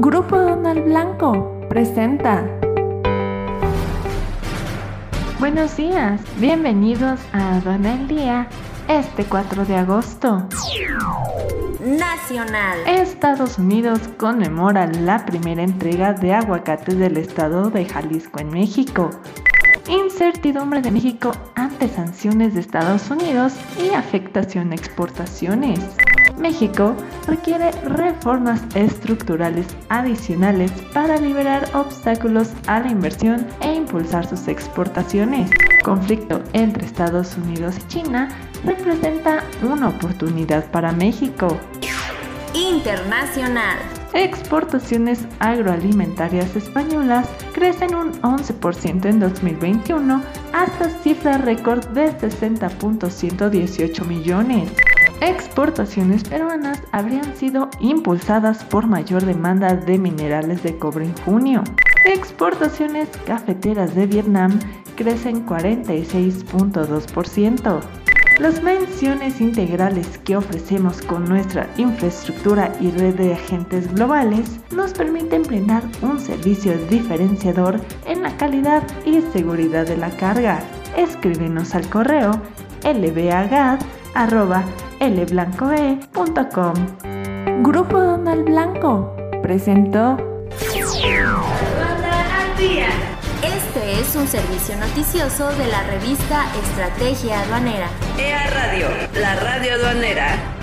Grupo Donald Blanco presenta. Buenos días, bienvenidos a Donald Día este 4 de agosto. Nacional. Estados Unidos conmemora la primera entrega de aguacates del estado de Jalisco en México. Incertidumbre de México ante sanciones de Estados Unidos y afectación a exportaciones. México requiere reformas estructurales adicionales para liberar obstáculos a la inversión e impulsar sus exportaciones. Conflicto entre Estados Unidos y China representa una oportunidad para México. Internacional. Exportaciones agroalimentarias españolas crecen un 11% en 2021 hasta cifra récord de 60.118 millones. Exportaciones peruanas habrían sido impulsadas por mayor demanda de minerales de cobre en junio. Exportaciones cafeteras de Vietnam crecen 46.2%. Las menciones integrales que ofrecemos con nuestra infraestructura y red de agentes globales nos permiten brindar un servicio diferenciador en la calidad y seguridad de la carga. Escríbenos al correo lbagad.lblancoe.com. Grupo Donald Blanco presentó Este es un servicio noticioso de la revista Estrategia Aduanera. EA Radio, la radio aduanera.